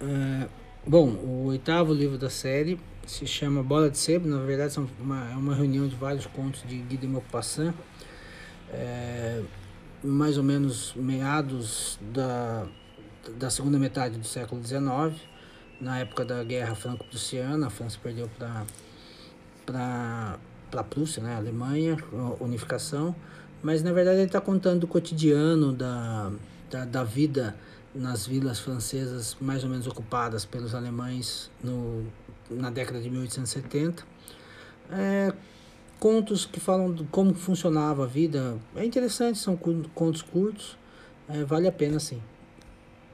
É, bom, o oitavo livro da série se chama Bola de Sebo, na verdade são uma, é uma reunião de vários contos de Guy de Maupassant, é, mais ou menos meados da, da segunda metade do século XIX, na época da Guerra Franco-Prussiana, a França perdeu para a Prússia, né, a Alemanha, a unificação, mas na verdade ele está contando o cotidiano da, da, da vida nas vilas francesas mais ou menos ocupadas pelos alemães no, na década de 1870. É, contos que falam de como funcionava a vida. É interessante, são contos curtos, é, vale a pena sim.